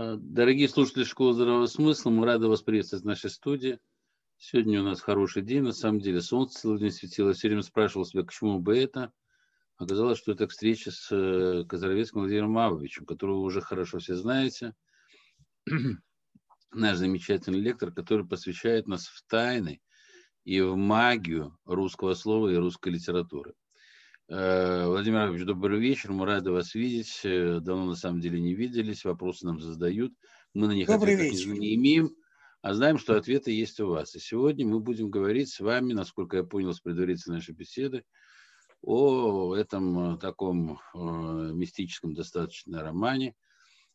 Э, дорогие слушатели Школы Здравого Смысла, мы рады вас приветствовать в нашей студии. Сегодня у нас хороший день, на самом деле. Солнце целый день светило. Все время спрашивал себя, к чему бы это. Оказалось, что это встреча с э, Казаровецким Владимиром Авовичем, которого вы уже хорошо все знаете. Наш замечательный лектор, который посвящает нас в тайны и в магию русского слова и русской литературы. Э, Владимир Иванович, добрый вечер. Мы рады вас видеть. Э, давно на самом деле не виделись. Вопросы нам задают. Мы на них добрый ответов вечер. не имеем, а знаем, что ответы есть у вас. И сегодня мы будем говорить с вами, насколько я понял с предварительной нашей беседы, о этом э, таком мистическом достаточно романе,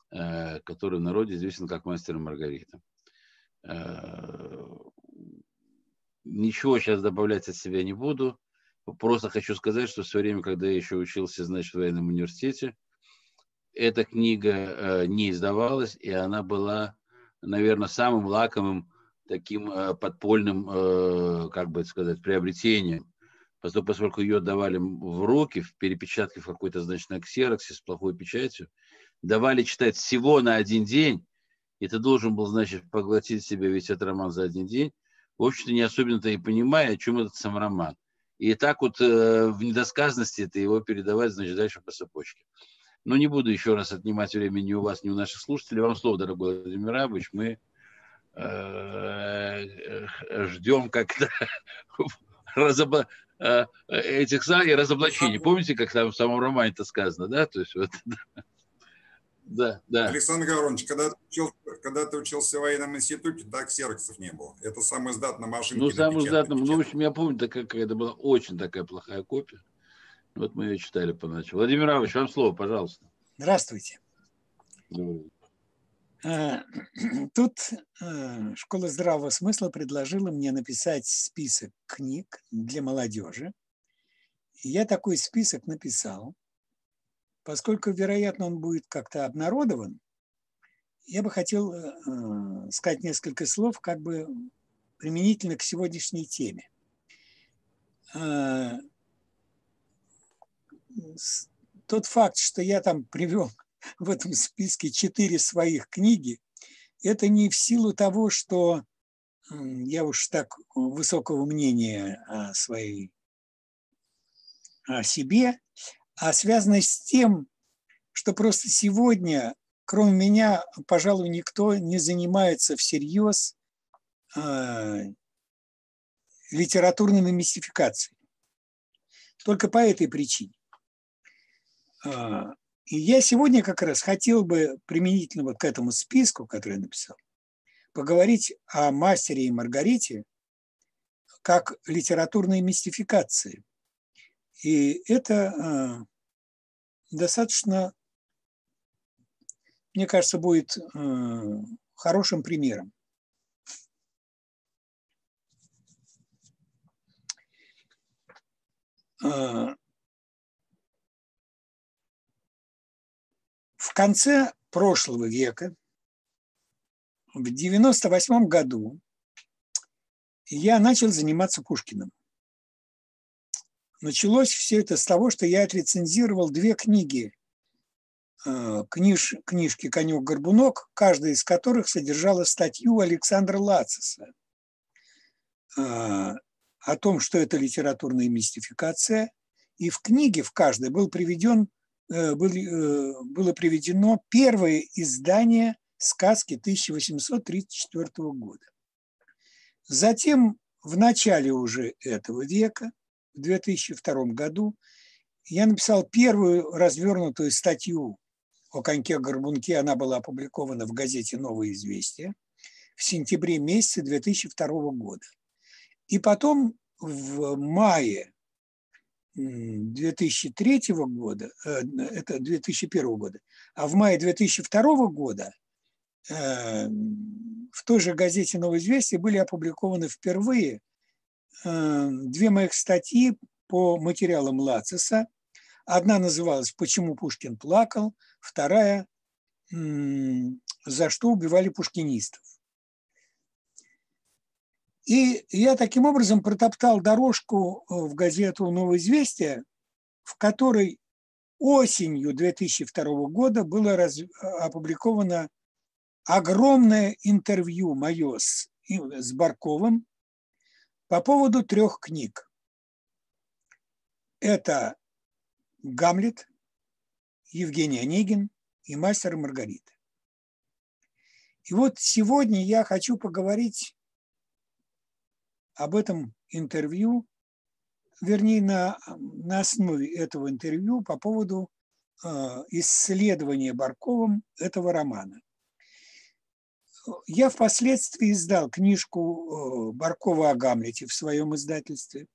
который в народе известен как «Мастер и Маргарита». Ничего сейчас добавлять от себя не буду Просто хочу сказать, что в свое время, когда я еще учился, значит, в военном университете, эта книга э, не издавалась, и она была, наверное, самым лакомым таким э, подпольным, э, как бы сказать, приобретением. Поскольку, поскольку ее давали в руки, в перепечатке в какой-то, значит, на ксероксе с плохой печатью, давали читать всего на один день, и ты должен был, значит, поглотить себе весь этот роман за один день, в общем-то, не особенно-то и понимая, о чем этот сам роман. И так вот э, в недосказанности это его передавать, значит, дальше по цепочке. Но не буду еще раз отнимать времени ни у вас, ни у наших слушателей. Вам слово, дорогой Владимир Абович. Мы э, ждем как-то разобла... Э, этих и разоблачений. Помните, как там в самом романе это сказано, да? То есть вот, да, да. Александр Гавронович, когда ты, учился, когда ты учился в военном институте, так ксероксов не было. Это самый издатный машинка. Ну, самый издатный, ну, в общем, я помню, такая, это была очень такая плохая копия. Вот мы ее читали поначалу. Владимир Иванович, вам слово, пожалуйста. Здравствуйте. А, тут а, Школа здравого смысла предложила мне написать список книг для молодежи. Я такой список написал. Поскольку, вероятно, он будет как-то обнародован, я бы хотел э, сказать несколько слов как бы применительно к сегодняшней теме. Э, тот факт, что я там привел в этом списке четыре своих книги, это не в силу того, что я уж так высокого мнения о своей о себе, а связано с тем, что просто сегодня, кроме меня, пожалуй, никто не занимается всерьез э, литературными мистификациями. Только по этой причине. Э, и я сегодня как раз хотел бы применительно вот к этому списку, который я написал, поговорить о мастере и Маргарите как литературной мистификации – и это а, достаточно, мне кажется, будет а, хорошим примером. А, в конце прошлого века, в 98 году, я начал заниматься Пушкиным. Началось все это с того, что я отрецензировал две книги, э, книж, книжки «Конек-горбунок», каждая из которых содержала статью Александра Лациса э, о том, что это литературная мистификация. И в книге в каждой был приведен, э, был, было приведено первое издание сказки 1834 года. Затем в начале уже этого века – в 2002 году я написал первую развернутую статью о коньке-горбунке. Она была опубликована в газете «Новое известие» в сентябре месяце 2002 года. И потом в мае 2003 года, э, это 2001 года, а в мае 2002 года э, в той же газете «Новое известие» были опубликованы впервые две моих статьи по материалам Лациса. Одна называлась «Почему Пушкин плакал», вторая «За что убивали пушкинистов». И я таким образом протоптал дорожку э, в газету «Новое известие», в которой осенью 2002 года было раз... опубликовано огромное интервью мое с, с Барковым по поводу трех книг. Это «Гамлет», Евгений Онегин и «Мастер и Маргарита». И вот сегодня я хочу поговорить об этом интервью, вернее, на, на основе этого интервью по поводу э, исследования Барковым этого романа. Я впоследствии издал книжку э, Баркова о Гамлете в своем издательстве,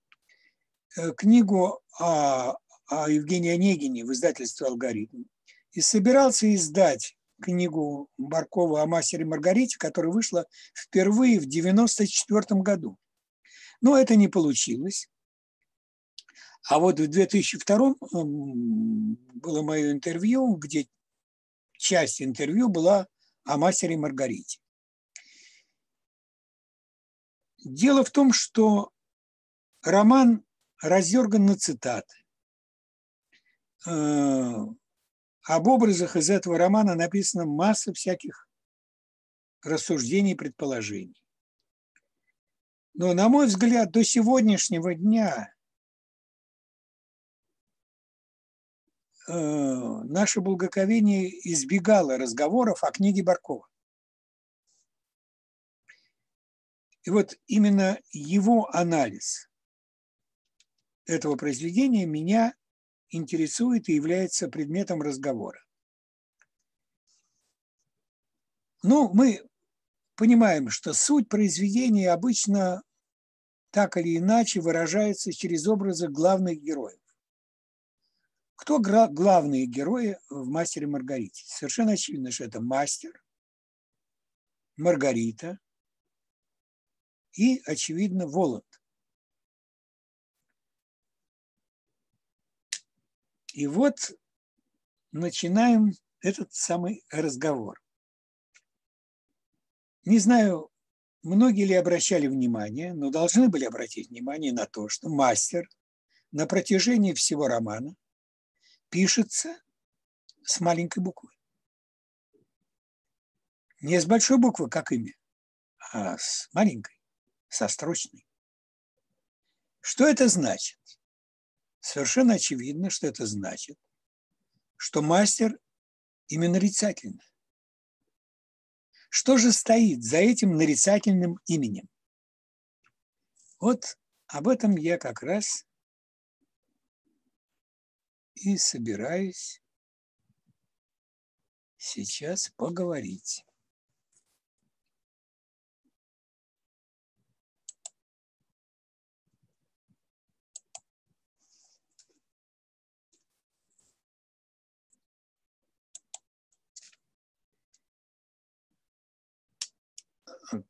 э, книгу о, о Евгении Онегине в издательстве «Алгоритм» и собирался издать книгу Баркова о мастере Маргарите, которая вышла впервые в 1994 году. Но это не получилось. А вот в 2002 было мое интервью, где часть интервью была о мастере Маргарите. Дело в том, что роман раздерган на цитаты. Э, об образах из этого романа написана масса всяких рассуждений и предположений. Но, на мой взгляд, до сегодняшнего дня наше благоговение избегало разговоров о книге Баркова. И вот именно его анализ этого произведения меня интересует и является предметом разговора. Ну, мы понимаем, что суть произведения обычно так или иначе выражается через образы главных героев. Кто главные герои в «Мастере Маргарите»? Совершенно очевидно, что это мастер, Маргарита и, очевидно, Воланд. И вот начинаем этот самый разговор. Не знаю, многие ли обращали внимание, но должны были обратить внимание на то, что мастер на протяжении всего романа пишется с маленькой буквы. Не с большой буквы, как имя, а с маленькой, со строчной. Что это значит? Совершенно очевидно, что это значит, что мастер именно нарицательный. Что же стоит за этим нарицательным именем? Вот об этом я как раз и собираюсь сейчас поговорить.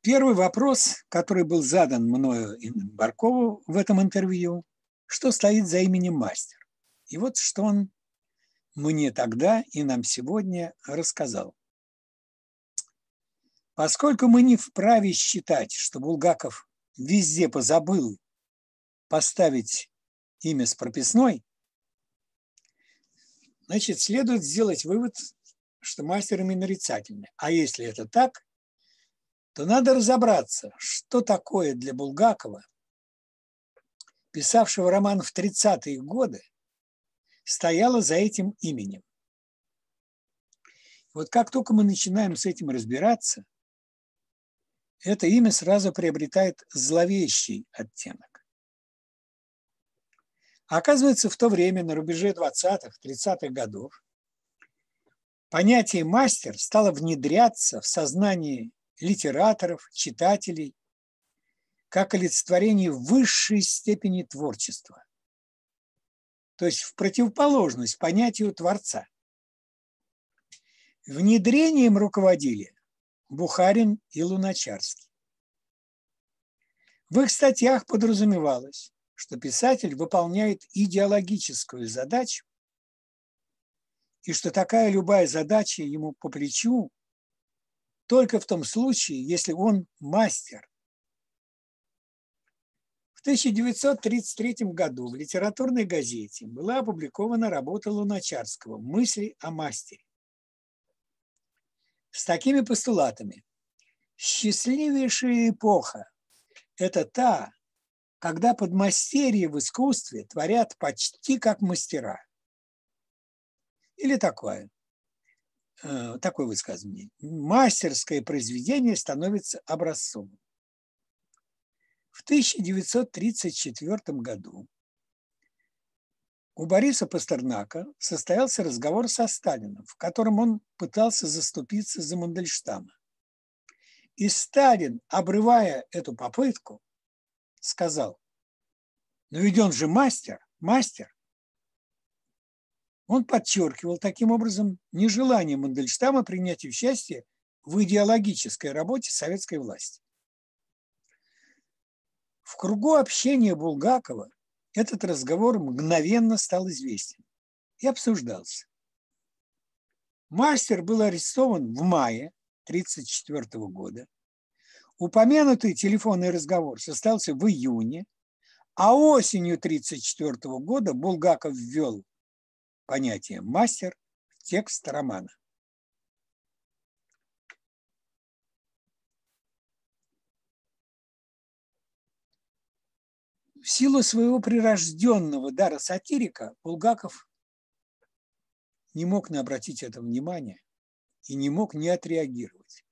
Первый вопрос, который был задан мною Баркову в этом интервью, что стоит за именем мастер? И вот что он мне тогда и нам сегодня рассказал. Поскольку мы не вправе считать, что Булгаков везде позабыл поставить имя с прописной, значит, следует сделать вывод, что мастер именно нарицательный. А если это так, то надо разобраться, что такое для Булгакова, писавшего роман в 30-е годы, стояло за этим именем. Вот как только мы начинаем с этим разбираться, это имя сразу приобретает зловещий оттенок. оказывается, в то время, на рубеже 20-х, 30-х годов, понятие «мастер» стало внедряться в сознание литераторов, читателей, как олицетворение высшей степени творчества, то есть в противоположность понятию Творца. Внедрением руководили Бухарин и Луначарский. В их статьях подразумевалось, что писатель выполняет идеологическую задачу, и что такая любая задача ему по плечу только в том случае, если он мастер. В 1933 году в литературной газете была опубликована работа Луначарского «Мысли о мастере». с такими постулатами. Счастливейшая эпоха – это та, когда подмастерья в искусстве творят почти как мастера. Или такое, э, такое высказывание. Мастерское произведение становится образцом. В 1934 году у Бориса Пастернака состоялся разговор со Сталином, в котором он пытался заступиться за Мандельштама. И Сталин, обрывая эту попытку, сказал, но ведь он же мастер, мастер. Он подчеркивал таким образом нежелание Мандельштама принять участие в идеологической работе советской власти. В кругу общения Булгакова этот разговор мгновенно стал известен и обсуждался. Мастер был арестован в мае 1934 года. Упомянутый телефонный разговор состоялся в июне, а осенью 1934 года Булгаков ввел понятие «мастер» в текст романа. Силу своего прирожденного дара сатирика Булгаков не мог не обратить это внимание и не мог не отреагировать.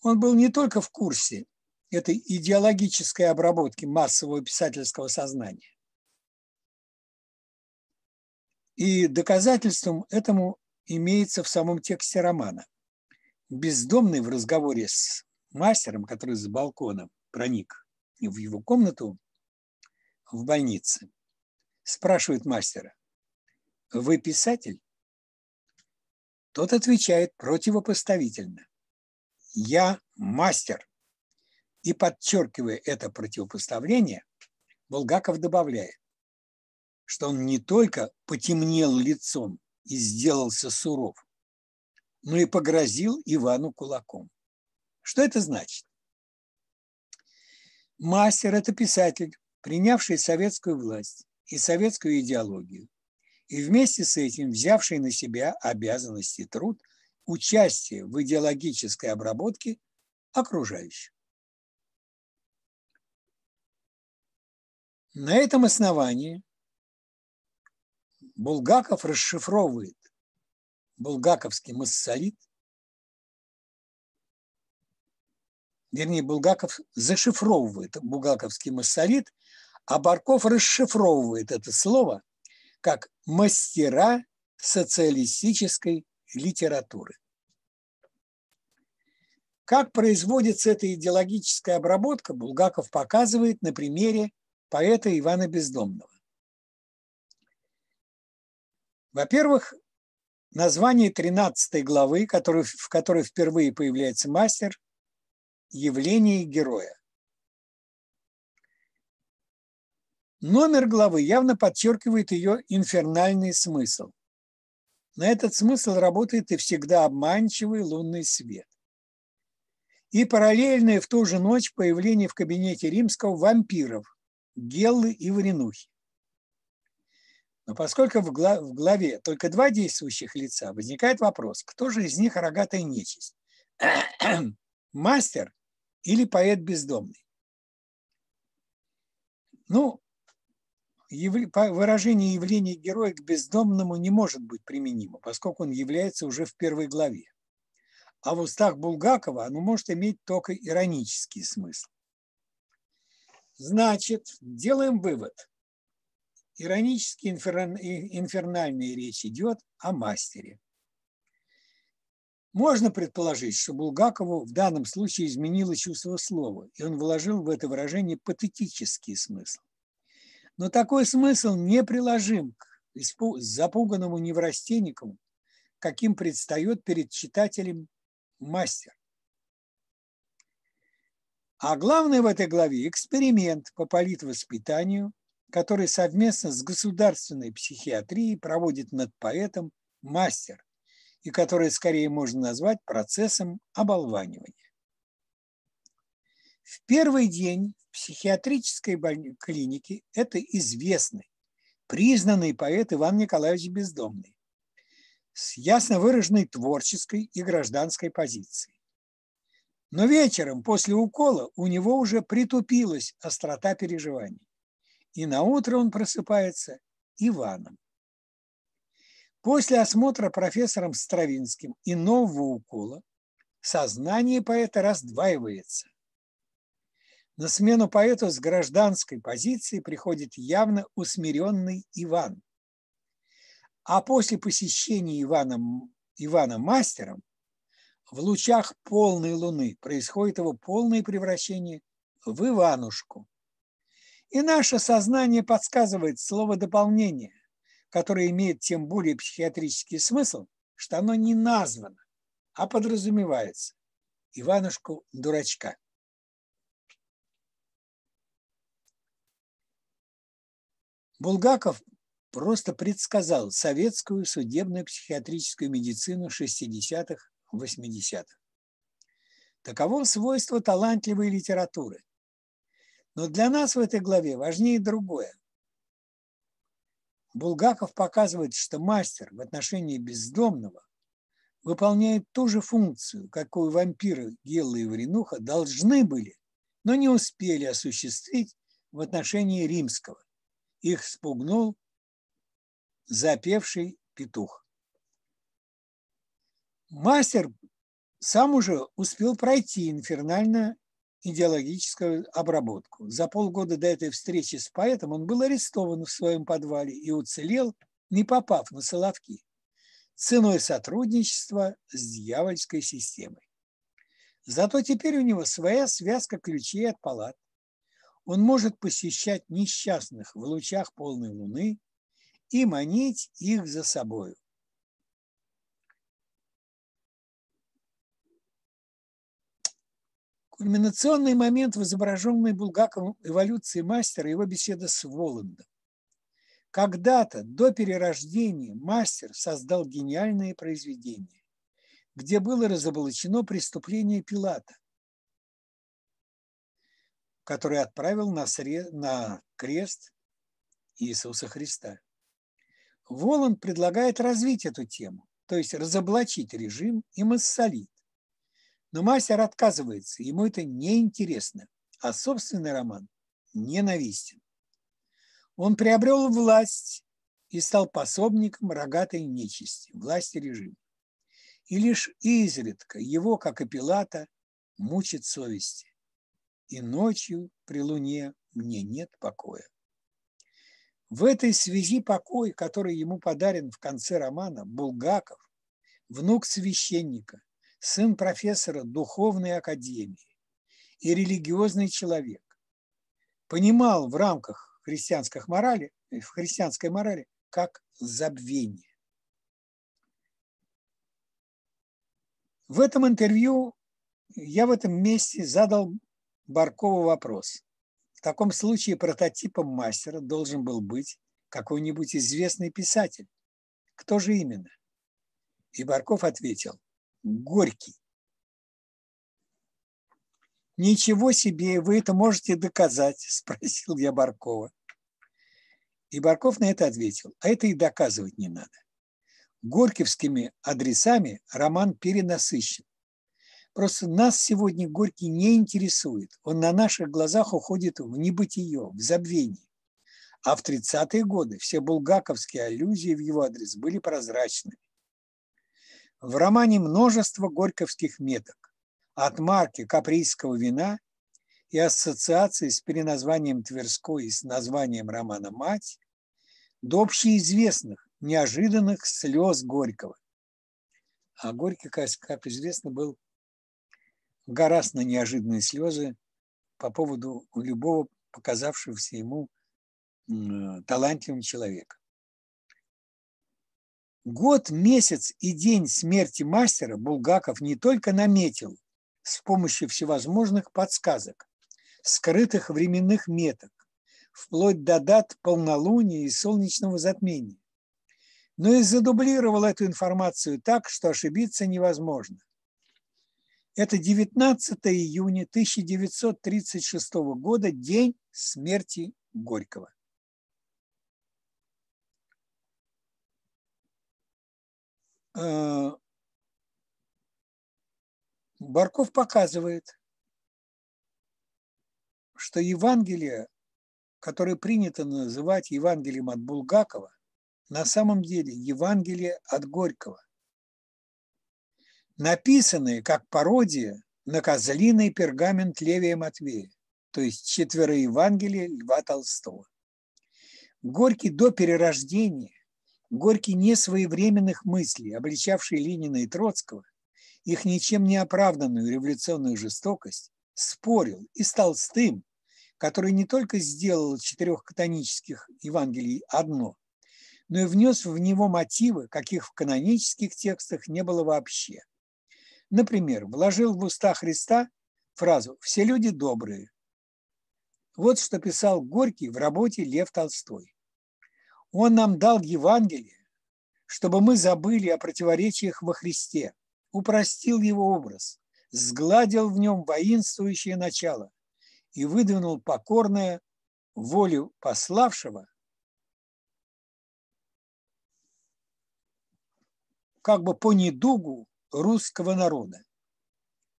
Он был не только в курсе этой идеологической обработки массового писательского сознания. И доказательством этому имеется в самом тексте романа. Бездомный в разговоре с мастером, который за балконом проник в его комнату в больнице, спрашивает мастера, вы писатель? Тот отвечает противопоставительно. Я мастер. И подчеркивая это противопоставление, Булгаков добавляет, что он не только потемнел лицом и сделался суров, но и погрозил Ивану кулаком. Что это значит? Мастер – это писатель, принявший советскую власть и советскую идеологию, и вместе с этим взявший на себя обязанности труд участия в идеологической обработке окружающих. На этом основании Булгаков расшифровывает булгаковский массолит вернее, Булгаков зашифровывает булгаковский массолит, а Барков расшифровывает это слово как мастера социалистической литературы. Как производится эта идеологическая обработка, Булгаков показывает на примере поэта Ивана Бездомного. Во-первых, название 13 главы, который, в которой впервые появляется мастер, явление героя. Номер главы явно подчеркивает ее инфернальный смысл. На этот смысл работает и всегда обманчивый лунный свет. И параллельное в ту же ночь появление в кабинете римского вампиров Геллы и Варенухи. Но поскольку в главе только два действующих лица, возникает вопрос, кто же из них рогатая нечисть? Мастер или поэт бездомный. Ну, выражение явления героя к бездомному не может быть применимо, поскольку он является уже в первой главе. А в устах Булгакова оно может иметь только иронический смысл. Значит, делаем вывод. Иронически инфернальная речь идет о мастере. Можно предположить, что Булгакову в данном случае изменило чувство слова, и он вложил в это выражение патетический смысл. Но такой смысл не приложим к запуганному неврастеннику, каким предстает перед читателем мастер. А главное в этой главе – эксперимент по политвоспитанию, который совместно с государственной психиатрией проводит над поэтом мастер, и которое скорее можно назвать процессом оболванивания. В первый день в психиатрической клинике это известный, признанный поэт Иван Николаевич Бездомный. с ясно выраженной творческой и гражданской позицией. Но вечером после укола у него уже притупилась острота переживаний, и на утро он просыпается Иваном. После осмотра профессором Стравинским и нового укола сознание поэта раздваивается. На смену поэту с гражданской позиции приходит явно усмиренный Иван. А после посещения Ивана, Ивана мастером в лучах полной луны происходит его полное превращение в Иванушку. И наше сознание подсказывает слово дополнение, которое имеет тем более психиатрический смысл, что оно не названо, а подразумевается. Иванушку дурачка. Булгаков просто предсказал советскую судебную психиатрическую медицину 60-х, 80-х. Таково свойство талантливой литературы. Но для нас в этой главе важнее другое. Булгаков показывает, что мастер в отношении бездомного выполняет ту же функцию, какую вампиры Гелла и Варенуха должны были, но не успели осуществить в отношении римского. Их спугнул запевший петух. Мастер сам уже успел пройти инфернально идеологическую обработку. За полгода до этой встречи с поэтом он был арестован в своем подвале и уцелел, не попав на Соловки, ценой сотрудничества с дьявольской системой. Зато теперь у него своя связка ключей от палат, он может посещать несчастных в лучах полной луны и манить их за собою. Кульминационный момент в изображенной Булгаковым эволюции мастера – его беседа с Воландом. Когда-то, до перерождения, мастер создал гениальное произведение, где было разоблачено преступление Пилата – который отправил на, сре... на крест Иисуса Христа. Воланд предлагает развить эту тему, то есть разоблачить режим и массолит. Но мастер отказывается, ему это неинтересно, а собственный роман ненавистен. Он приобрел власть и стал пособником рогатой нечисти, власти режима. И лишь изредка его, как и Пилата, мучит совесть и ночью при луне мне нет покоя. В этой связи покой, который ему подарен в конце романа, Булгаков, внук священника, сын профессора духовной академии и религиозный человек, понимал в рамках христианской морали, в христианской морали как забвение. В этом интервью я в этом месте задал Баркову вопрос. В таком случае прототипом мастера должен был быть какой-нибудь известный писатель. Кто же именно? И Барков ответил, Горький. «Ничего себе, вы это можете доказать?» – спросил я Баркова. И Барков на это ответил, а это и доказывать не надо. Горьковскими адресами роман перенасыщен. Просто нас сегодня Горький не интересует. Он на наших глазах уходит в небытие, в забвение. А в 30-е годы все булгаковские аллюзии в его адрес были прозрачны. В романе множество горьковских меток. От марки каприйского вина и ассоциации с переназванием Тверской и с названием романа «Мать» до общеизвестных, неожиданных слез Горького. А Горький, как известно, был гораздо на неожиданные слезы по поводу любого показавшегося ему талантливым человека. Год, месяц и день смерти мастера Булгаков не только наметил с помощью всевозможных подсказок, скрытых временных меток, вплоть до дат полнолуния и солнечного затмения, но и задублировал эту информацию так, что ошибиться невозможно. Это 19 июня 1936 года, день смерти Горького. Барков показывает, что Евангелие, которое принято называть Евангелием от Булгакова, на самом деле Евангелие от Горького, написанное как пародия на козлиный пергамент Левия Матвея, то есть четверо Евангелия Льва Толстого. Горький до перерождения, Горький несвоевременных мыслей, обличавший Ленина и Троцкого, их ничем не оправданную революционную жестокость, спорил и стал с тем, который не только сделал четырех канонических Евангелий одно, но и внес в него мотивы, каких в канонических текстах не было вообще. Например, вложил в уста Христа фразу «все люди добрые». Вот что писал Горький в работе «Лев Толстой». Он нам дал Евангелие, чтобы мы забыли о противоречиях во Христе, упростил его образ, сгладил в нем воинствующее начало и выдвинул покорное волю пославшего как бы по недугу русского народа.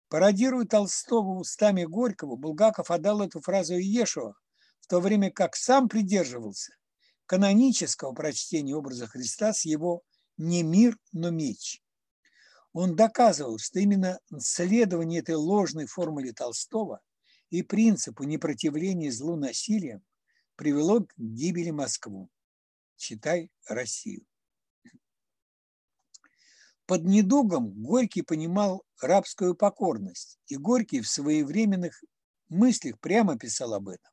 Пародируя Толстого устами Горького, Булгаков отдал эту фразу Иешуа, в то время как сам придерживался канонического прочтения образа Христа с его «не мир, но меч». Он доказывал, что именно следование этой ложной формуле Толстого и принципу непротивления злу насилием привело к гибели Москву. Читай Россию. Под недугом Горький понимал рабскую покорность, и Горький в своевременных мыслях прямо писал об этом.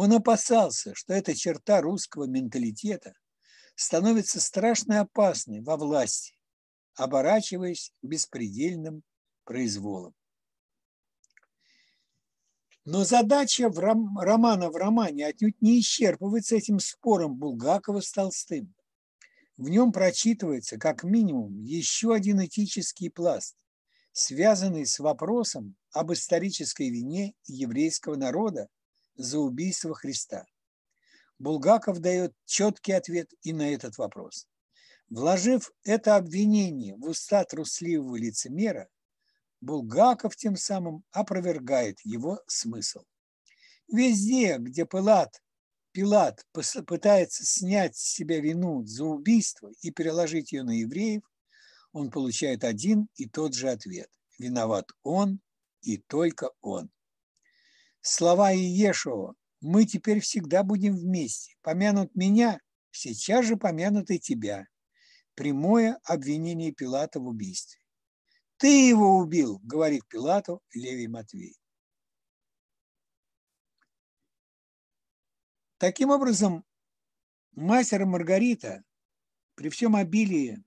Он опасался, что эта черта русского менталитета становится страшно опасной во власти, оборачиваясь беспредельным произволом. Но задача в ром, романа в романе отнюдь не исчерпывается этим спором Булгакова с Толстым. В нем прочитывается как минимум еще один этический пласт, связанный с вопросом об исторической вине еврейского народа за убийство Христа. Булгаков дает четкий ответ и на этот вопрос. Вложив это обвинение в уста трусливого лицемера, Булгаков тем самым опровергает его смысл. Везде, где Пилат, Пилат пытается снять с себя вину за убийство и переложить ее на евреев, он получает один и тот же ответ. Виноват он и только он. Слова Иешуа «Мы теперь всегда будем вместе. Помянут меня, сейчас же помянут и тебя». Прямое обвинение Пилата в убийстве. «Ты его убил», — говорит Пилату Левий Матвей. Таким образом, мастер Маргарита при всем обилии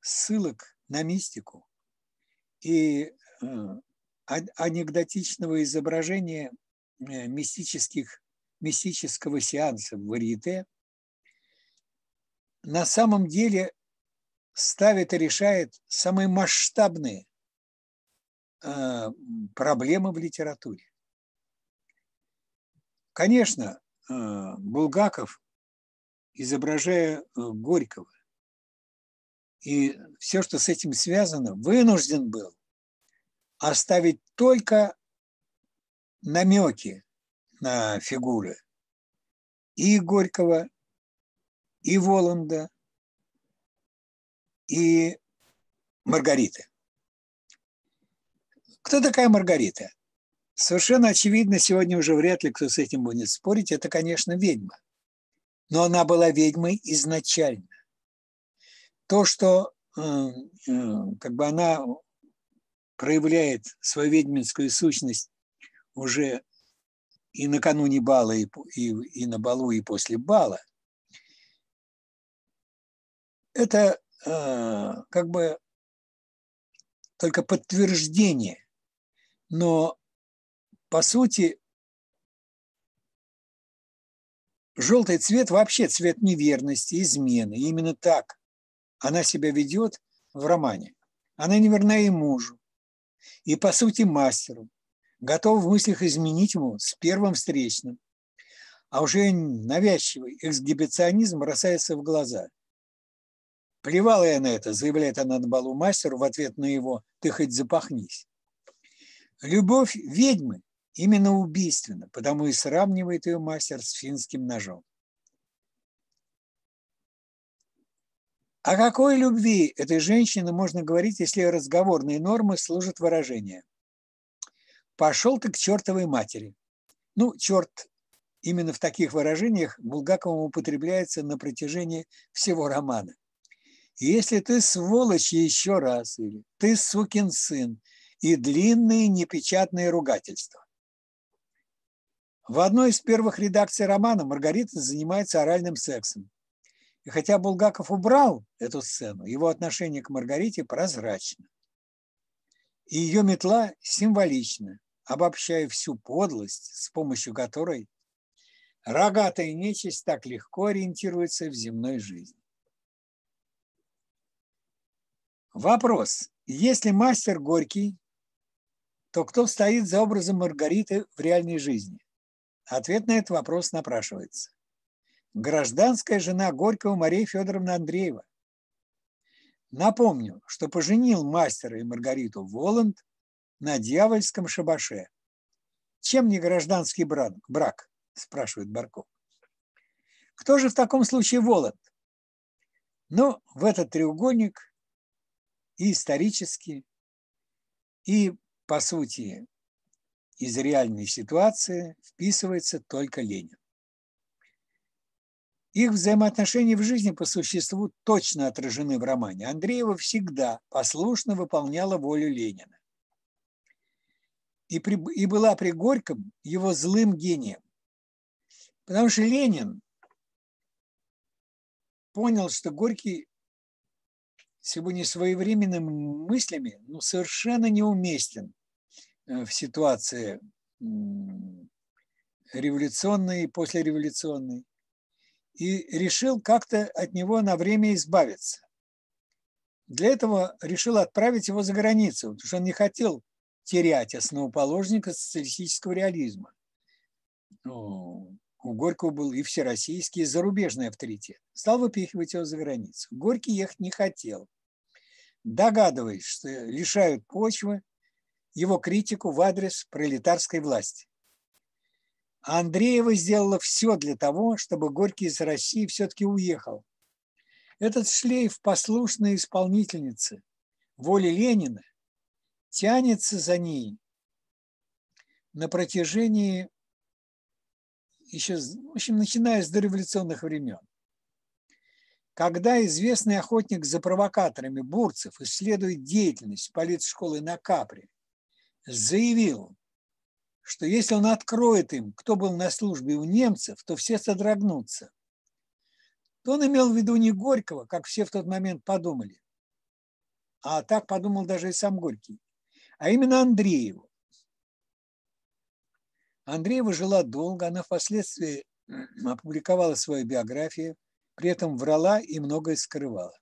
ссылок на мистику и э, анекдотичного изображения мистических, мистического сеанса в варьете на самом деле ставит и решает самые масштабные э, проблемы в литературе. Конечно, э, Булгаков, изображая э, Горького, и все, что с этим связано, вынужден был оставить только намеки на фигуры и Горького, и Воланда, и Маргариты. Кто такая Маргарита? Совершенно очевидно, сегодня уже вряд ли кто с этим будет спорить, это, конечно, ведьма. Но она была ведьмой изначально. То, что э, э, как бы она проявляет свою ведьминскую сущность уже и накануне бала, и, и, и на балу, и после бала, это э, как бы только подтверждение. Но по сути желтый цвет вообще цвет неверности, измены. И именно так она себя ведет в романе. Она неверна и мужу, и по сути мастеру, готова в мыслях изменить ему с первым встречным. А уже навязчивый эксгибиционизм бросается в глаза. Плевала я на это, заявляет она на балу мастеру в ответ на его «ты хоть запахнись». Любовь ведьмы именно убийственна, потому и сравнивает ее мастер с финским ножом. О какой любви этой женщины можно говорить, если разговорные нормы служат выражением? Пошел ты к чертовой матери. Ну, черт именно в таких выражениях Булгаковым употребляется на протяжении всего романа. Если ты сволочь еще раз, или ты сукин сын, и длинные непечатные ругательства. В одной из первых редакций романа Маргарита занимается оральным сексом. И хотя Булгаков убрал эту сцену, его отношение к Маргарите прозрачно. И ее метла символична, обобщая всю подлость, с помощью которой рогатая нечисть так легко ориентируется в земной жизни. Вопрос. Если мастер Горький, то кто стоит за образом Маргариты в реальной жизни? Ответ на этот вопрос напрашивается. Гражданская жена Горького Мария Федоровна Андреева. Напомню, что поженил мастера и Маргариту Воланд на дьявольском шабаше. Чем не гражданский брак, брак спрашивает Барков. Кто же в таком случае Воланд? Ну, в этот треугольник и исторически, и, по сути, из реальной ситуации вписывается только Ленин. Их взаимоотношения в жизни по существу точно отражены в романе. Андреева всегда послушно выполняла волю Ленина и, при, и была при Горьком его злым гением. Потому что Ленин понял, что Горький сегодня своевременными мыслями ну, совершенно неуместен э, в ситуации революционной и послереволюционной. И решил как-то от него на время избавиться. Для этого решил отправить его за границу, потому что он не хотел терять основоположника социалистического реализма. Ну, у Горького был и всероссийский, и зарубежный авторитет. Стал выпихивать его за границу. Горький ехать не хотел. Догадываясь, что лишают почвы его критику в адрес пролетарской власти. А Андреева сделала все для того, чтобы Горький из России все-таки уехал. Этот шлейф послушной исполнительницы воли Ленина тянется за ней на протяжении еще, в общем, начиная с дореволюционных времен. Когда известный охотник за провокаторами Бурцев исследует деятельность политшколы на Капре, заявил, что если он откроет им, кто был на службе у немцев, то все содрогнутся. То он имел в виду не Горького, как все в тот момент подумали, а так подумал даже и сам Горький а именно Андрееву. Андреева жила долго, она впоследствии опубликовала свою биографию, при этом врала и многое скрывала.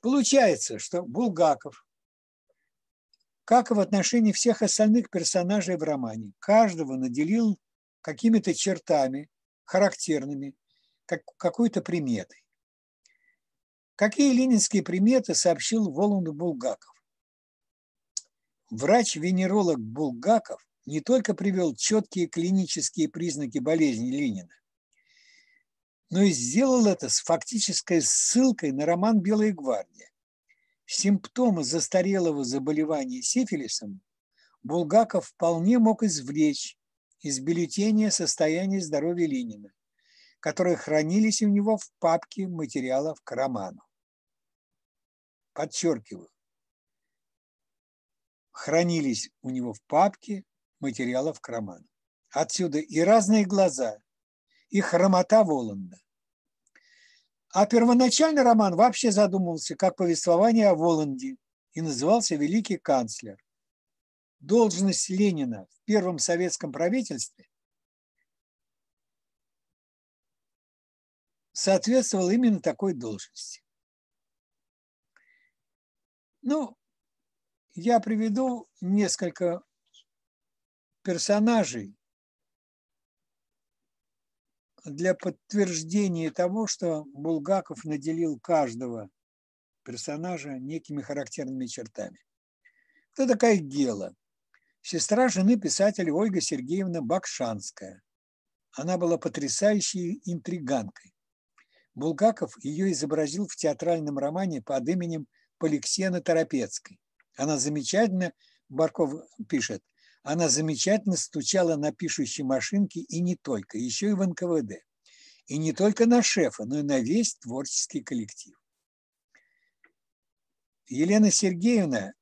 Получается, что Булгаков, как и в отношении всех остальных персонажей в романе, каждого наделил какими-то чертами, характерными, как, какой-то приметой. Какие ленинские приметы сообщил Воланду Булгаков? Врач-венеролог Булгаков не только привел четкие клинические признаки болезни Ленина, но и сделал это с фактической ссылкой на роман «Белая гвардия». Симптомы застарелого заболевания сифилисом Булгаков вполне мог извлечь из бюллетеня состояния здоровья Ленина, которые хранились у него в папке материалов к роману. Подчеркиваю, хранились у него в папке материалов к роману. Отсюда и разные глаза, и хромота Воланда. А первоначальный роман вообще задумывался как повествование о Воланде и назывался «Великий канцлер». Должность Ленина в первом советском правительстве соответствовала именно такой должности. Ну, я приведу несколько персонажей, для подтверждения того, что Булгаков наделил каждого персонажа некими характерными чертами. Кто такая Гела? Сестра жены писателя Ольга Сергеевна Бакшанская. Она была потрясающей интриганкой. Булгаков ее изобразил в театральном романе под именем Поликсена Торопецкой. Она замечательно, Барков пишет, она замечательно стучала на пишущей машинке и не только, еще и в НКВД. И не только на шефа, но и на весь творческий коллектив. Елена Сергеевна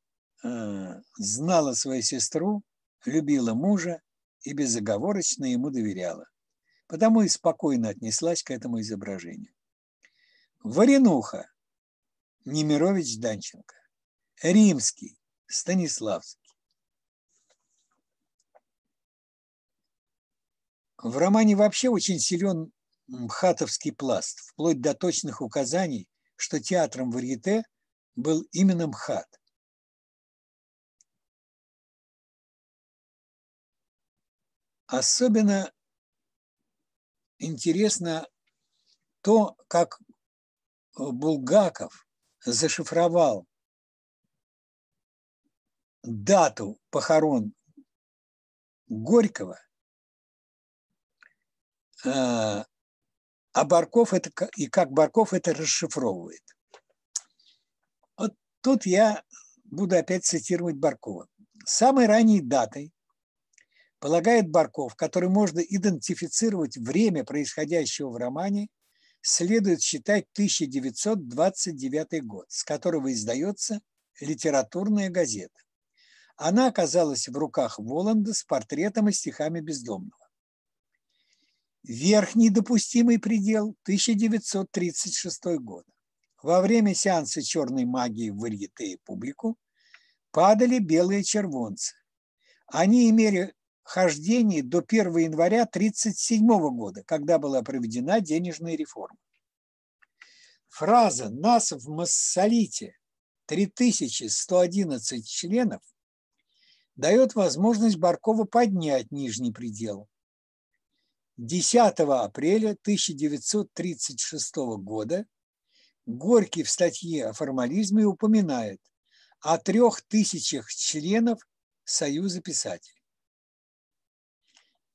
э, знала свою сестру, любила мужа и безоговорочно ему доверяла. Потому и спокойно отнеслась к этому изображению. Варенуха Немирович Данченко. Римский Станиславский. В романе вообще очень силен мхатовский пласт, вплоть до точных указаний, что театром варьете был именно МХАТ. Особенно интересно то, как Булгаков зашифровал дату похорон Горького а, а Барков это, и как Барков это расшифровывает. Вот тут я буду опять цитировать Баркова. Самой ранней датой, полагает Барков, который можно идентифицировать время происходящего в романе, следует считать 1929 год, с которого издается литературная газета. Она оказалась в руках Воланда с портретом и стихами бездомного. Верхний допустимый предел – 1936 год. Во время сеанса черной магии в варьете и публику падали белые червонцы. Они имели хождение до 1 января 1937 года, когда была проведена денежная реформа. Фраза «Нас в Массолите 3111 членов» дает возможность Баркова поднять нижний предел 10 апреля 1936 года Горький в статье о формализме упоминает о трех тысячах членов Союза писателей.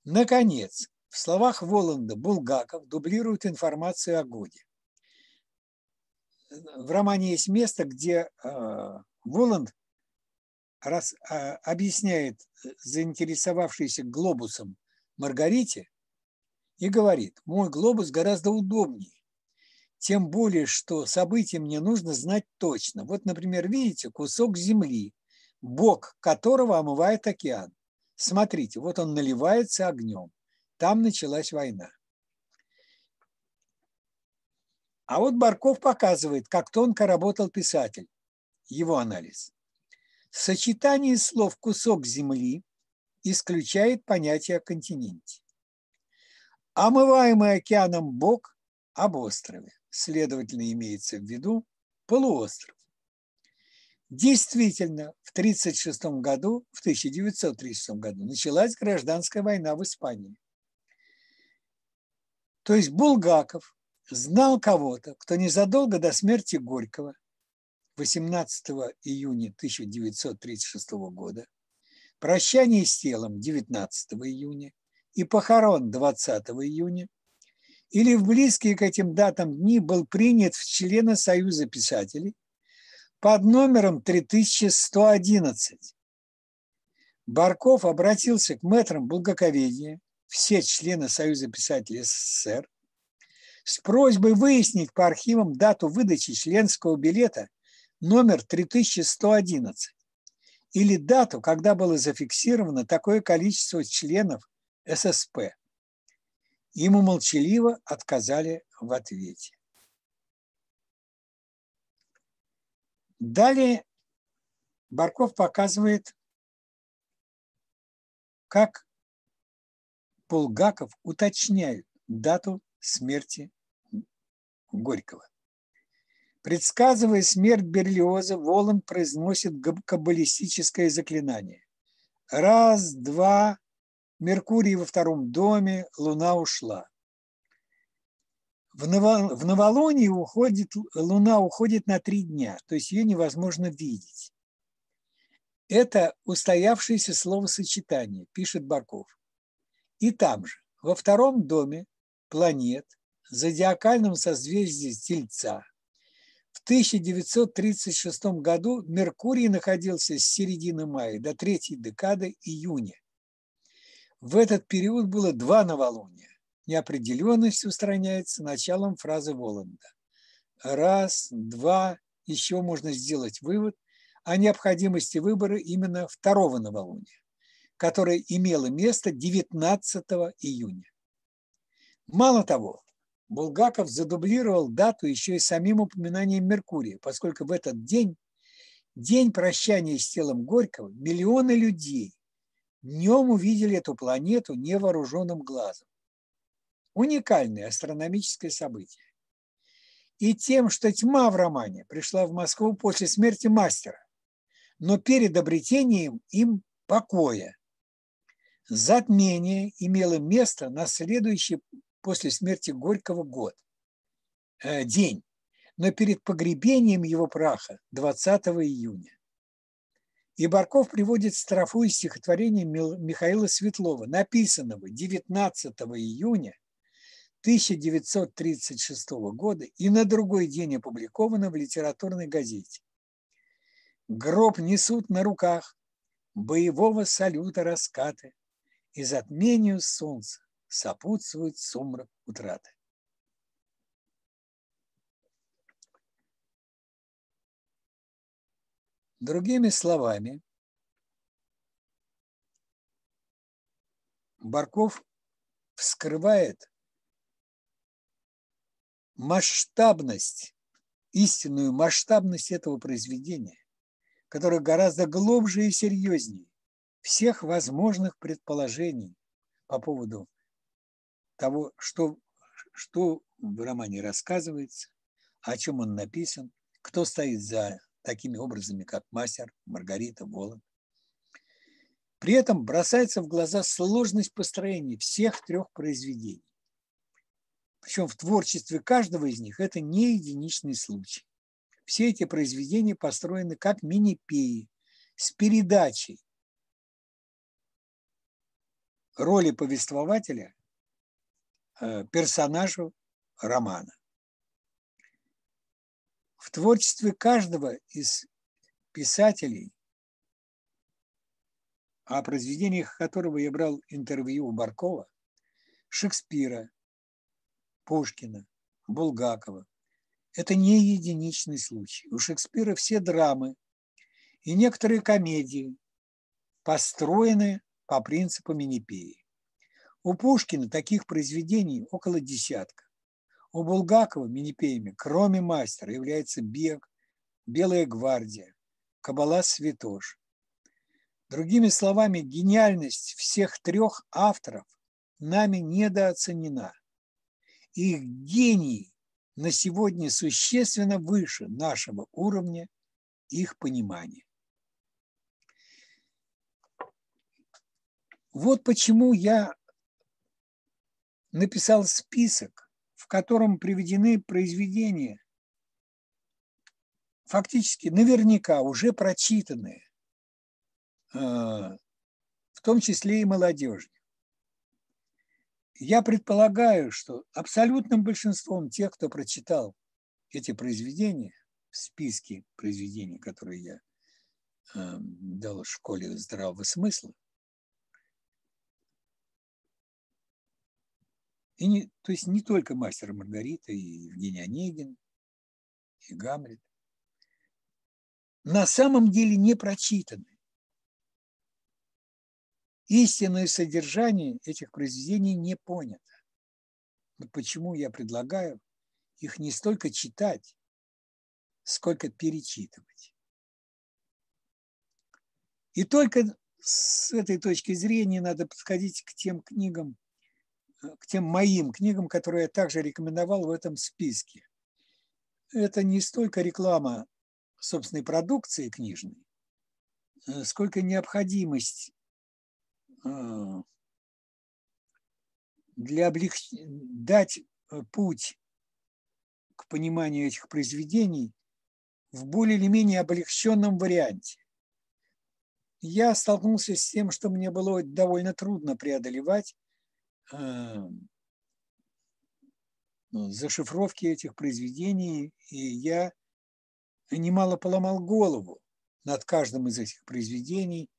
Наконец, в словах Воланда Булгаков дублирует информацию о годе. В романе есть место, где э, Воланд раз, э, объясняет заинтересовавшейся глобусом Маргарите, и говорит, мой глобус гораздо удобнее. Тем более, что события мне нужно знать точно. Вот, например, видите, кусок земли, бок которого омывает океан. Смотрите, вот он наливается огнем. Там началась война. А вот Барков показывает, как тонко работал писатель. Его анализ. Сочетание слов «кусок земли» исключает понятие о континенте. Омываемый океаном бок об острове. Следовательно, имеется в виду полуостров. Действительно, в 1936 году, в 1936 году началась гражданская война в Испании. То есть Булгаков знал кого-то, кто незадолго до смерти Горького 18 июня 1936 года, прощание с телом 19 июня и похорон 20 июня, или в близкие к этим датам дни был принят в члены Союза писателей под номером 3111. Барков обратился к мэтрам благоковедения, все члены Союза писателей СССР, с просьбой выяснить по архивам дату выдачи членского билета номер 3111 или дату, когда было зафиксировано такое количество членов ССП. Ему молчаливо отказали в ответе. Далее Барков показывает, как Булгаков уточняет дату смерти Горького. Предсказывая смерть Берлиоза, Воланд произносит каббалистическое заклинание. Раз, два, Меркурий во втором доме, Луна ушла. В, Ново, в уходит, Луна уходит на три дня, то есть ее невозможно видеть. Это устоявшееся словосочетание, пишет Барков. И там же, во втором доме планет, зодиакальном созвездии Тельца, в 1936 году Меркурий находился с середины мая до третьей декады июня. В этот период было два новолуния. Неопределенность устраняется началом фразы Воланда. Раз, два, еще можно сделать вывод о необходимости выбора именно второго новолуния которое имело место 19 июня. Мало того, Булгаков задублировал дату еще и самим упоминанием Меркурия, поскольку в этот день, день прощания с телом Горького, миллионы людей днем увидели эту планету невооруженным глазом. Уникальное астрономическое событие. И тем, что тьма в романе пришла в Москву после смерти мастера, но перед обретением им покоя, Затмение имело место на следующий после смерти Горького год, э, день, но перед погребением его праха 20 июня. И Барков приводит строфу из стихотворения Михаила Светлова, написанного 19 июня 1936 года и на другой день опубликовано в литературной газете. Гроб несут на руках, боевого салюта раскаты, и затмению солнца сопутствует сумрак утраты. Другими словами, Барков вскрывает масштабность, истинную масштабность этого произведения, которая гораздо глубже и серьезнее, всех возможных предположений по поводу того, что, что в романе рассказывается, о чем он написан, кто стоит за такими образами, как мастер, Маргарита, Воланд. При этом бросается в глаза сложность построения всех трех произведений. Причем в творчестве каждого из них это не единичный случай. Все эти произведения построены как мини-пеи с передачей роли повествователя персонажу романа. В творчестве каждого из писателей, о произведениях которого я брал интервью у Баркова, Шекспира, Пушкина, Булгакова, это не единичный случай. У Шекспира все драмы и некоторые комедии построены по принципу Минипеи. У Пушкина таких произведений около десятка. У Булгакова Минипеями, кроме мастера, является «Бег», «Белая гвардия», «Кабала Святош». Другими словами, гениальность всех трех авторов нами недооценена. Их гений на сегодня существенно выше нашего уровня их понимания. Вот почему я написал список, в котором приведены произведения, фактически наверняка уже прочитанные, э, в том числе и молодежи. Я предполагаю, что абсолютным большинством тех, кто прочитал эти произведения, в списке произведений, которые я э, дал в школе здравого смысла, И не, то есть не только мастер Маргарита, и Евгений Онегин, и Гамлет. На самом деле не прочитаны. Истинное содержание этих произведений не понято. Вот почему я предлагаю их не столько читать, сколько перечитывать. И только с этой точки зрения надо подходить к тем книгам, к тем моим книгам, которые я также рекомендовал в этом списке. Это не столько реклама собственной продукции книжной, э, сколько необходимость э, для облег... дать э, путь к пониманию этих произведений в более или менее облегченном варианте. Я столкнулся с тем, что мне было довольно трудно преодолевать э, зашифровки этих произведений, и я немало поломал голову над каждым из этих произведений.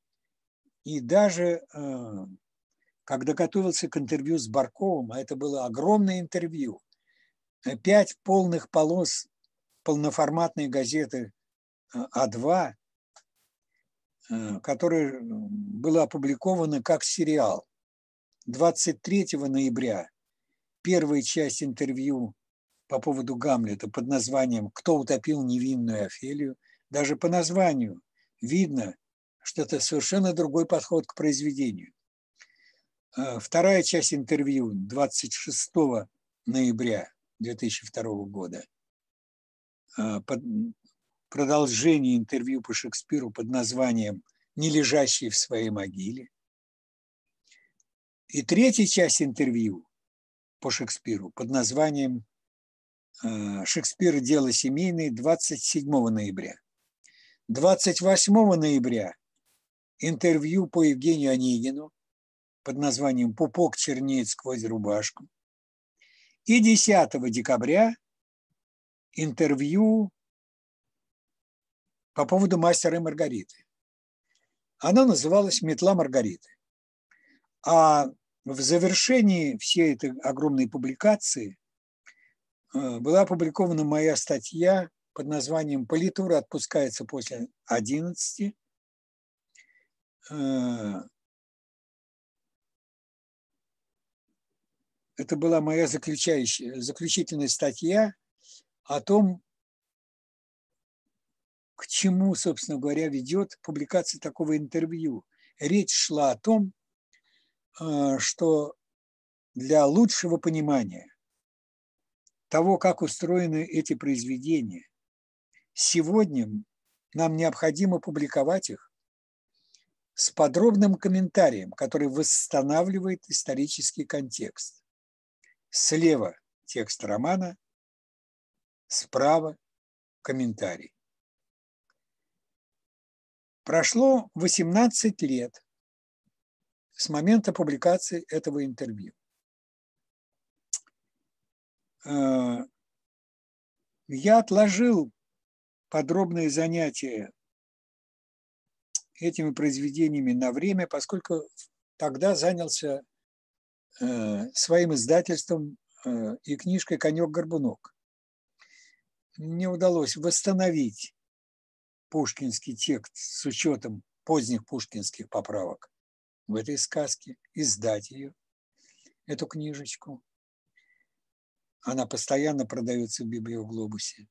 И даже э, когда готовился к интервью с Барковым, а это было огромное интервью, пять полных полос полноформатной газеты э, А2, э, которая была опубликована как сериал. 23 ноября первая часть интервью по поводу Гамлета под названием «Кто утопил невинную Офелию?» Даже по названию видно, что это совершенно другой подход к произведению. Э, вторая часть интервью 26 ноября 2002 года. Э, под продолжение интервью по Шекспиру под названием «Не лежащий в своей могиле». И третья часть интервью по Шекспиру под названием э, «Шекспир. Дело семейное» 27 ноября. 28 ноября интервью по Евгению Онегину под названием «Пупок чернеет сквозь рубашку». И 10 декабря интервью по поводу мастера и Маргариты. Оно называлось «Метла Маргариты». А в завершении всей этой огромной публикации э, была опубликована моя статья под названием «Политура отпускается после 11». Э, это была моя заключающая, заключительная статья о том, к чему, собственно говоря, ведет публикация такого интервью. Речь шла о том, что для лучшего понимания того, как устроены эти произведения, Сегодня нам необходимо публиковать их с подробным комментарием, который восстанавливает исторический контекст. Слева текст романа, справа комментарий. Прошло 18 лет с момента публикации этого интервью. Э, я отложил подробные занятия этими произведениями на время, поскольку тогда занялся э, своим издательством э, и книжкой «Конек-горбунок». Мне удалось восстановить пушкинский текст с учетом поздних пушкинских поправок в этой сказке, издать ее, эту книжечку. Она постоянно продается в библиоглобусе.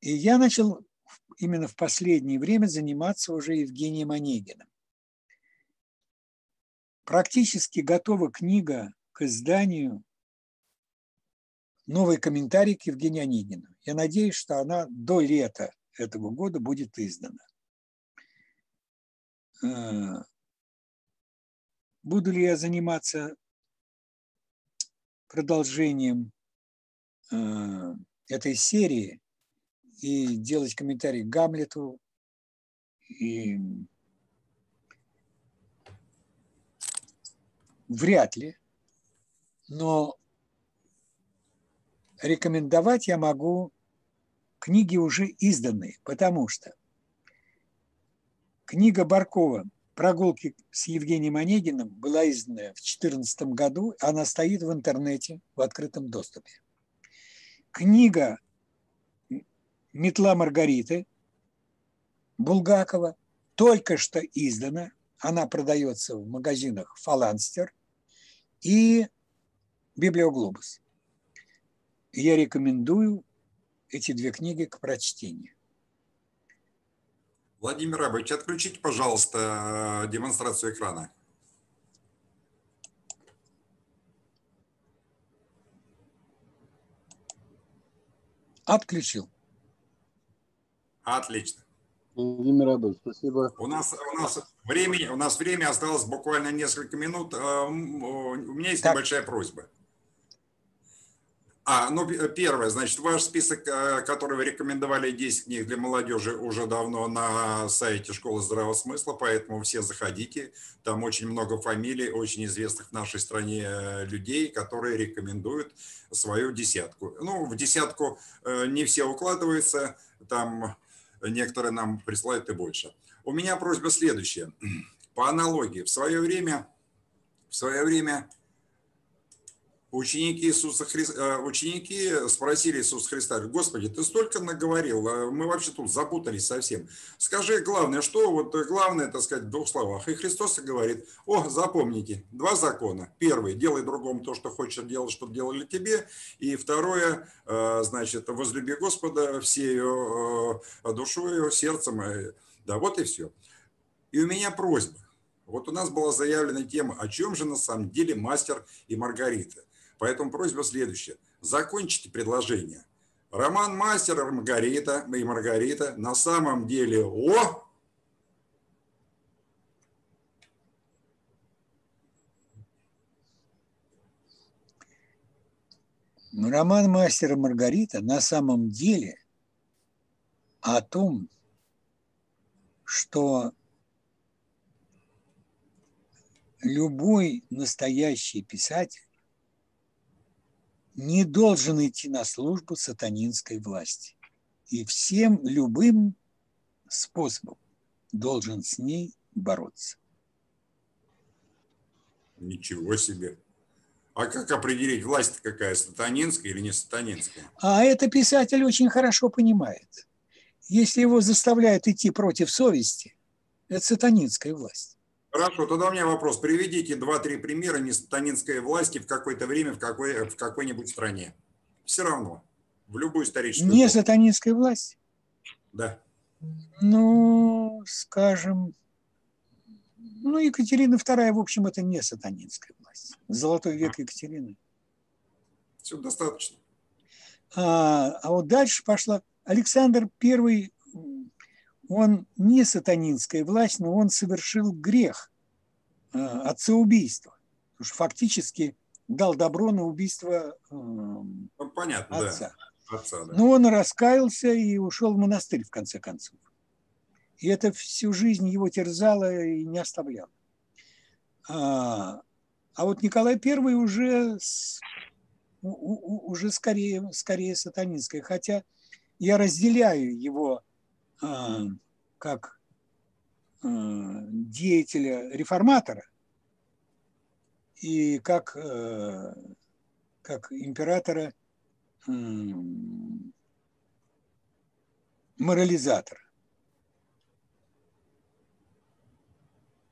И я начал именно в последнее время заниматься уже Евгением Онегиным. Практически готова книга к изданию «Новый комментарий к Евгению Онегину». Я надеюсь, что она до лета этого года будет издана. Буду ли я заниматься продолжением э, этой серии – и делать комментарий к Гамлету, и вряд ли, но рекомендовать я могу книги уже изданные, потому что книга Баркова «Прогулки с Евгением Онегиным» была издана в 2014 году, она стоит в интернете в открытом доступе. Книга «Метла Маргариты» Булгакова только что издана. Она продается в магазинах «Фаланстер» и «Библиоглобус». Я рекомендую эти две книги к прочтению. Владимир Абович, отключите, пожалуйста, демонстрацию экрана. Отключил. Отлично. Владимир Абель, спасибо. У нас, у, нас времени, у нас время осталось буквально несколько минут. А, у меня есть так. небольшая просьба. А, ну, первое, значит, ваш список, э, который вы рекомендовали 10 книг для молодежи уже давно на сайте Школы здравого смысла, поэтому все заходите. Там очень много фамилий, очень известных в нашей стране э, людей, которые рекомендуют свою десятку. Ну, в десятку э, не все укладываются, там некоторые нам присылают и больше. У меня просьба следующая. По аналогии, в свое время, в свое время ученики Иисуса Христа, э, ученики спросили Иисуса Христа, Господи, ты столько наговорил, а мы вообще тут запутались совсем. Скажи главное, что вот главное, так сказать, в двух словах. И Христос говорит, о, запомните, два закона. Первый, делай другому то, что хочешь делать, чтобы делали тебе. И второе, э, значит, возлюби Господа всею э, душою, сердцем. Да, вот и все. И у меня просьба. Вот у нас была заявлена тема, о чем же на самом деле мастер и Маргарита. Поэтому просьба следующая. Закончите предложение. Роман Мастер и Маргарита, и Маргарита на самом деле о... Роман Мастер и Маргарита на самом деле о том, что любой настоящий писатель не должен идти на службу сатанинской власти. И всем любым способом должен с ней бороться. Ничего себе. А как определить, власть какая, сатанинская или не сатанинская? А это писатель очень хорошо понимает. Если его заставляют идти против совести, это сатанинская власть. Хорошо, тогда у меня вопрос. Приведите два-три примера несатанинской власти в какое-то время в, какой, в какой-нибудь стране. Все равно. В любую историческую Не сатанинской власти? Да. Ну, скажем, ну, Екатерина II, в общем, это не сатанинская власть. Золотой век Екатерины. Все достаточно. А, а вот дальше пошла Александр I он не сатанинская власть, но он совершил грех э, отцеубийства. Потому что фактически дал добро на убийство э, ну, Понятно, отца. Да. отца да. Но он раскаялся и ушел в монастырь в конце концов. И это всю жизнь его терзало и не оставляло. А, а вот Николай I уже, уже скорее, скорее сатанинская. Хотя я разделяю его как а, деятеля реформатора и как, а, как императора морализатора.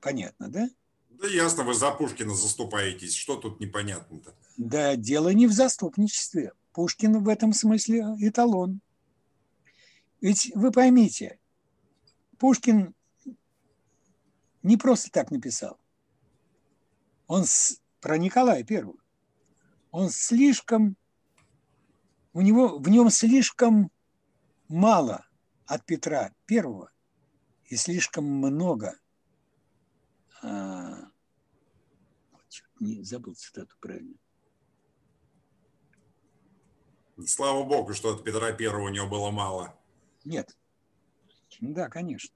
Понятно, да? Да ясно, вы за Пушкина заступаетесь. Что тут непонятно-то? Да, дело не в заступничестве. Пушкин в этом смысле эталон. Ведь вы поймите, Пушкин не просто так написал. Он с, про Николая Первого. Он слишком, у него, в нем слишком мало от Петра Первого и слишком много. А, не забыл цитату правильно. Слава Богу, что от Петра Первого у него было мало. Нет. Да, конечно.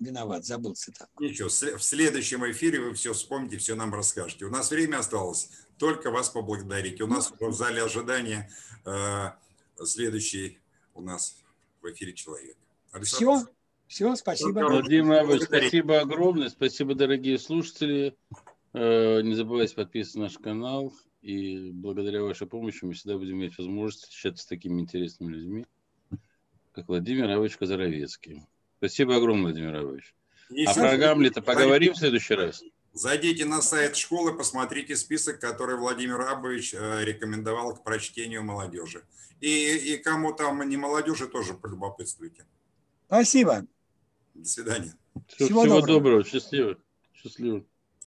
Виноват, забыл цитату. Ничего, в следующем эфире вы все вспомните, все нам расскажете. У нас время осталось только вас поблагодарить. У нас в зале ожидания э, следующий у нас в эфире человек. Александр, все, все, спасибо. Владимир спасибо огромное, спасибо, дорогие слушатели. Э, не забывайте подписываться на наш канал. И благодаря вашей помощи мы всегда будем иметь возможность встречаться с такими интересными людьми, как Владимир Иванович Казаровецкий. Спасибо огромное, Владимир Иванович. А про Гамлета поговорим в следующий раз? Зайдите на сайт школы, посмотрите список, который Владимир Абович э, рекомендовал к прочтению молодежи. И, и кому там не молодежи, тоже полюбопытствуйте. Спасибо. До свидания. Всего, Всего доброго. доброго. Счастливо. Счастливо.